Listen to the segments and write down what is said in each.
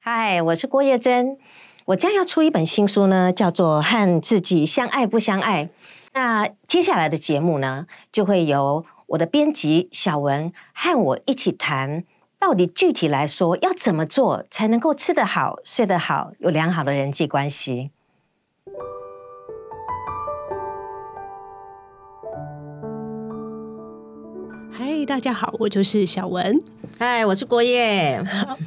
嗨，我是郭叶珍，我将要出一本新书呢，叫做《和自己相爱不相爱》。那接下来的节目呢，就会由我的编辑小文和我一起谈，到底具体来说要怎么做才能够吃得好、睡得好，有良好的人际关系。大家好，我就是小文。嗨，我是郭叶。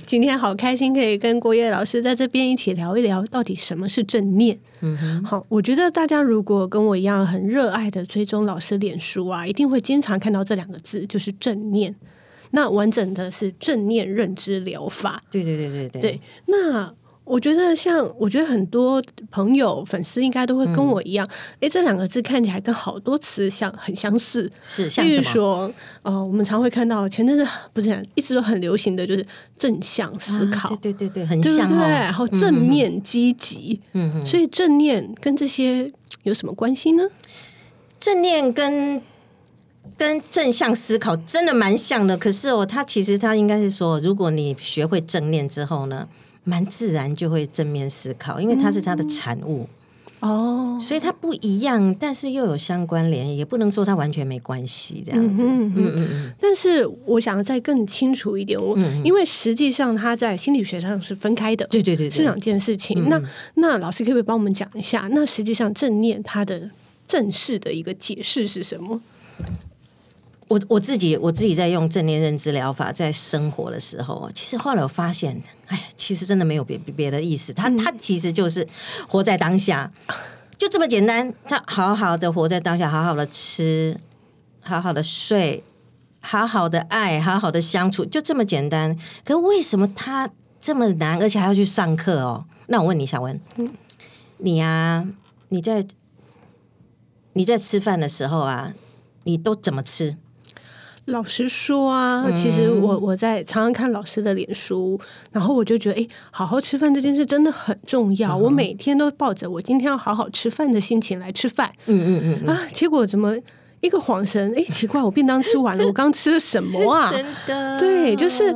今天好开心可以跟郭叶老师在这边一起聊一聊，到底什么是正念。嗯哼，好，我觉得大家如果跟我一样很热爱的追踪老师脸书啊，一定会经常看到这两个字，就是正念。那完整的是正念认知疗法。对对对对对。对，那。我觉得像，我觉得很多朋友、粉丝应该都会跟我一样，哎，这两个字看起来跟好多词像很相似。是，比如说，呃，我们常会看到前阵子不是一直都很流行的就是正向思考，对对对，很像，对，然后正面积极，所以正念跟这些有什么关系呢？正念跟跟正向思考真的蛮像的，可是哦，他其实他应该是说，如果你学会正念之后呢？蛮自然就会正面思考，因为它是它的产物哦，所以它不一样，但是又有相关联，也不能说它完全没关系这样子。嗯嗯嗯。但是我想再更清楚一点，我因为实际上它在心理学上是分开的，对对对，是两件事情。那那老师可不可以帮我们讲一下？那实际上正念它的正式的一个解释是什么？我我自己我自己在用正念认知疗法在生活的时候，其实后来我发现，哎，其实真的没有别别的意思，他他其实就是活在当下，就这么简单。他好好的活在当下，好好的吃，好好的睡，好好的爱，好好的相处，就这么简单。可为什么他这么难，而且还要去上课哦？那我问你，小文，你呀，你在你在吃饭的时候啊，你都怎么吃？老实说啊，其实我我在常常看老师的脸书，然后我就觉得，哎，好好吃饭这件事真的很重要。我每天都抱着我今天要好好吃饭的心情来吃饭。嗯嗯嗯啊，结果怎么一个晃神？哎，奇怪，我便当吃完了，我刚吃了什么啊？真的？对，就是，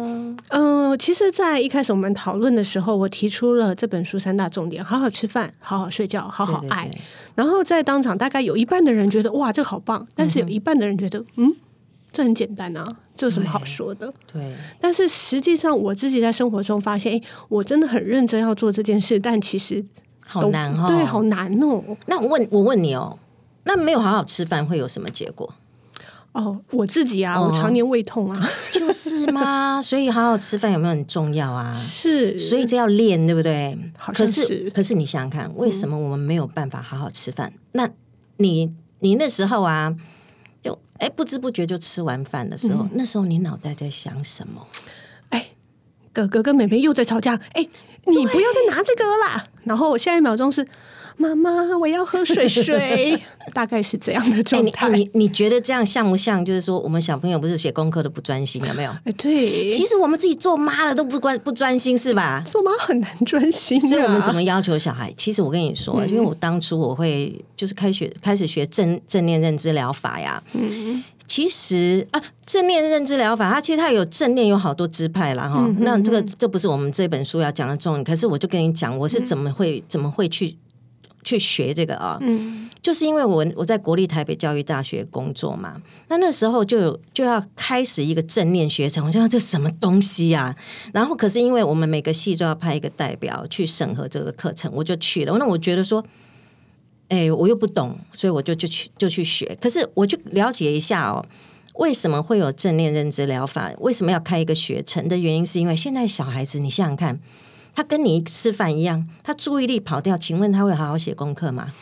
嗯，其实，在一开始我们讨论的时候，我提出了这本书三大重点：好好吃饭，好好睡觉，好好爱。然后在当场，大概有一半的人觉得哇，这好棒，但是有一半的人觉得，嗯。这很简单啊，这有什么好说的？对。但是实际上，我自己在生活中发现，哎，我真的很认真要做这件事，但其实好难哦，对，好难哦。那我问，我问你哦，那没有好好吃饭会有什么结果？哦，我自己啊，我常年胃痛啊，就是嘛？所以好好吃饭有没有很重要啊？是，所以这要练，对不对？可是，可是你想想看，为什么我们没有办法好好吃饭？那你，你那时候啊？哎，不知不觉就吃完饭的时候，那时候你脑袋在想什么？哎，哥哥跟妹妹又在吵架。哎，你不要再拿这个啦！然后我下一秒钟是。妈妈，我要喝水水，大概是这样的状态。你你觉得这样像不像？就是说，我们小朋友不是写功课都不专心，有没有？哎，对。其实我们自己做妈的都不关不专心，是吧？做妈很难专心。所以我们怎么要求小孩？其实我跟你说，因为我当初我会就是开学开始学正正念认知疗法呀。嗯。其实啊，正念认知疗法，它其实它有正念有好多支派了哈。那这个这不是我们这本书要讲的重点。可是我就跟你讲，我是怎么会怎么会去。去学这个啊，嗯，就是因为我我在国立台北教育大学工作嘛，那那时候就有就要开始一个正念学程，我就这什么东西呀？然后可是因为我们每个系都要派一个代表去审核这个课程，我就去了。那我觉得说，哎，我又不懂，所以我就就去就去学。可是我去了解一下哦，为什么会有正念认知疗法？为什么要开一个学程的原因，是因为现在小孩子，你想想看。他跟你吃饭一样，他注意力跑掉，请问他会好好写功课吗？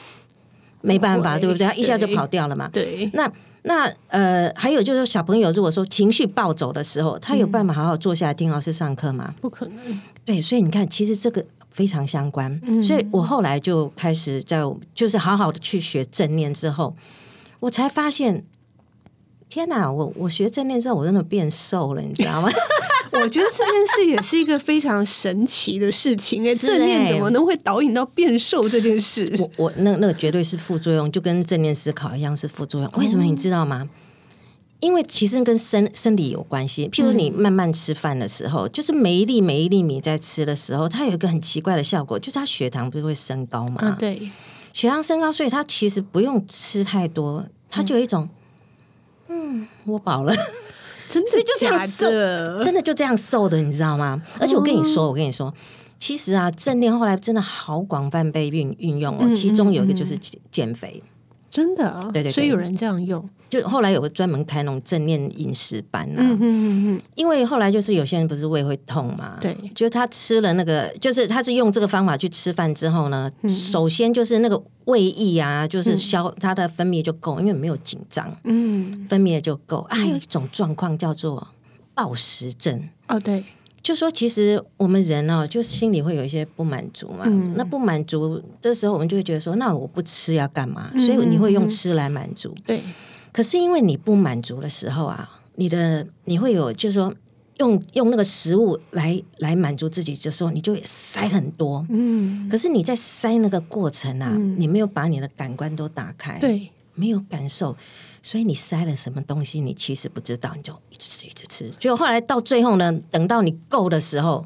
没办法，对不对？他一下就跑掉了嘛。对。那那呃，还有就是小朋友，如果说情绪暴走的时候，他有办法好好坐下来听老师上课吗？不可能。对，所以你看，其实这个非常相关。所以我后来就开始在就是好好的去学正念之后，我才发现，天哪！我我学正念之后，我真的变瘦了，你知道吗？我觉得这件事也是一个非常神奇的事情哎，正念怎么能会导引到变瘦这件事？我我那那个绝对是副作用，就跟正念思考一样是副作用。为什么你知道吗？因为其实跟生生理有关系。譬如你慢慢吃饭的时候，就是每一粒每一粒米在吃的时候，它有一个很奇怪的效果，就是它血糖不是会升高嘛？啊，对，血糖升高，所以它其实不用吃太多，它就有一种，嗯，我饱了，真的所以就这样瘦，真的就这样瘦的，你知道吗？而且我跟你说，我跟你说，其实啊，正念后来真的好广泛被运运用哦，其中有一个就是减减肥。真的啊，对对对。所以有人这样用，就后来有个专门开那种正念饮食班呐、嗯嗯嗯嗯，因为后来就是有些人不是胃会痛嘛，对。就是他吃了那个，就是他是用这个方法去吃饭之后呢，嗯。首先就是那个胃液啊，就是消它的分泌就够，因为没有紧张，嗯，分泌的就够。啊还有一种状况叫做暴食症。哦对，就说其实我们人哦，就是心里会有一些不满足嘛。嗯那不满足这时候，我们就会觉得说，那我不吃要干嘛？嗯所以你会用吃来满足。对，可是因为你不满足的时候啊，你的你会有就是说用用那个食物来来满足自己的时候，你就会塞很多。嗯，可是你在塞那个过程啊，你没有把你的感官都打开，，对，没有感受，所以你塞了什么东西，你其实不知道，你就一直吃一直吃。结果后来到最后呢，等到你够的时候，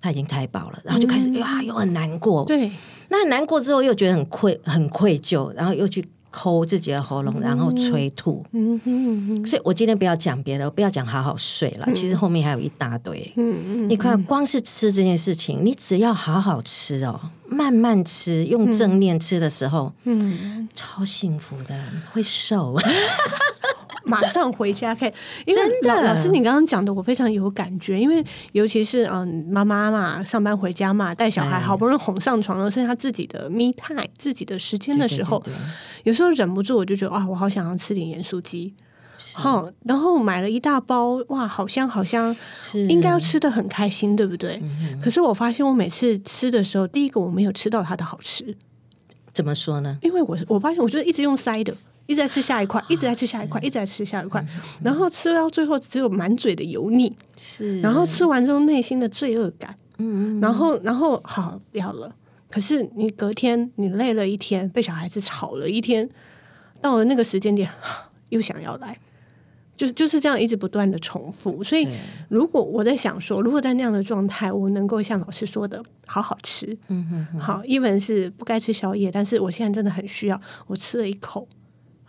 他已经太饱了，然后就开始哇、又很难过，对，那很难过之后又觉得很愧很愧疚，然后又去抠自己的喉咙，然后催吐。嗯嗯嗯所以我今天不要讲别的，我不要讲好好睡了，其实后面还有一大堆。嗯嗯，你看，光是吃这件事情，你只要好好吃哦，慢慢吃，用正念吃的时候，嗯，超幸福的，会瘦。马上回家看，因为真的。老老师你刚刚讲的我非常有感觉，因为尤其是嗯妈妈嘛，上班回家嘛，带小孩哎好不容易哄上床了，剩下自己的 me time 自己的时间的时候，对对。对对有时候忍不住我就觉得啊，我好想要吃点盐酥鸡。好，然后买了一大包，哇，好香好香，应该要吃的很开心，对不对？嗯可是我发现我每次吃的时候，第一个我没有吃到它的好吃，怎么说呢？因为我我发现我就是一直用塞的，一直在吃下一块，一直在吃下一块，一直在吃下一块，然后吃到最后只有满嘴的油腻，是。然后吃完之后内心的罪恶感，嗯嗯，然后然后好不要了。可是你隔天你累了一天，被小孩子吵了一天，到了那个时间点 又想要来，就是就是这样一直不断的重复。所以如果我在想说，如果在那样的状态，我能够像老师说的，好好吃，嗯哼好，even 是不该吃宵夜，但是我现在真的很需要，我吃了一口，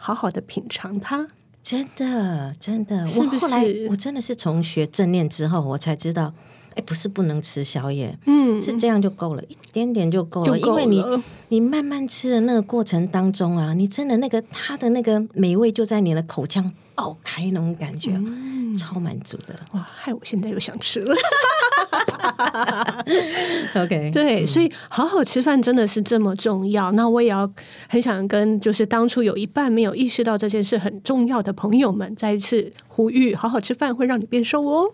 好好的品尝它。真的真的，我后来我真的是从学正念之后，我才知道，哎，不是不能吃宵夜，嗯，是这样就够了，一点点就够了，因为你你慢慢吃的那个过程当中啊，你真的那个它的那个美味就在你的口腔爆开那种感觉，嗯超满足的。哇，害我现在又想吃了。OK，对，所以好好吃饭真的是这么重要。那我也要很想跟就是当初有一半没有意识到这件事很重要的朋友们再一次呼吁：好好吃饭会让你变瘦哦。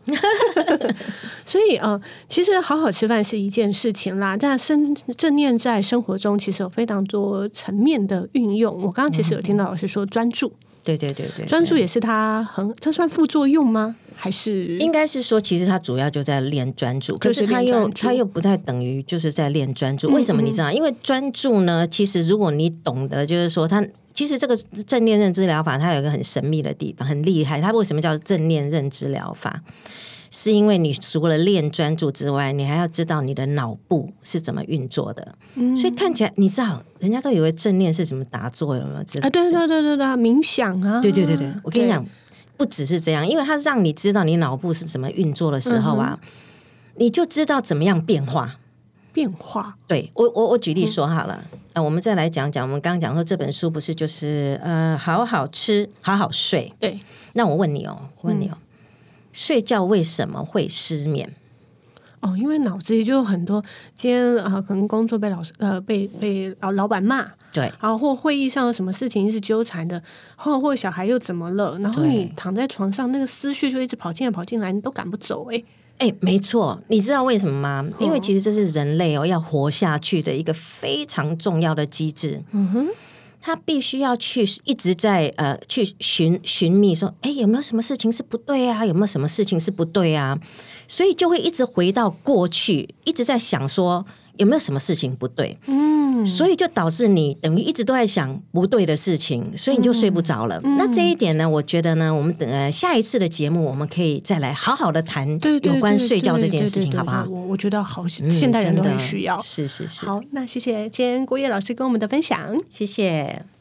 所以呃，其实好好吃饭是一件事情啦，但生正念在生活中其实有非常多层面的运用。我刚刚其实有听到老师说专注，对对对对，专注也是它很这算副作用吗？还是应该是说，其实他主要就在练专注，可是是他又他又不太等于就是在练专注。为什么你知道？因为专注呢，其实如果你懂得，就是说他。其实这个正念认知疗法，它有一个很神秘的地方，很厉害。它为什么叫正念认知疗法？是因为你除了练专注之外，你还要知道你的脑部是怎么运作的。所以看起来，你知道，人家都以为正念是怎么打坐，有没有知道？啊？对对对对对，冥想啊，对对对对，我跟你讲，不只是这样，因为它让你知道你脑部是怎么运作的时候啊，你就知道怎么样变化。变化，对我，我我举例说好了，呃，我们再来讲讲，我们刚刚讲说这本书不是就是呃，好好吃，好好睡。对。那我问你哦，我问你哦，睡觉为什么会失眠？哦，因为脑子里就有很多，今天啊、呃可能工作被老师呃被被老老板骂，对，然后或会议上有什么事情是纠缠的，或或小孩又怎么了，然后你躺在床上，那个思绪就一直跑进来跑进来，你都赶不走哎、哎，没错，你知道为什么吗？因为其实这是人类哦要活下去的一个非常重要的机制。嗯哼，他必须要去一直在呃去寻寻觅说，哎，有没有什么事情是不对啊？有没有什么事情是不对啊？所以就会一直回到过去，一直在想说有没有什么事情不对。嗯，嗯，所以就导致你等于一直都在想不对的事情，所以你就睡不着了。那这一点呢，我觉得呢，我们等呃下一次的节目，我们可以再来好好的谈有关睡觉这件事情，好不好？我我觉得好，现代人都很需要。是是是。好，那谢谢今天郭叶老师跟我们的分享，谢谢。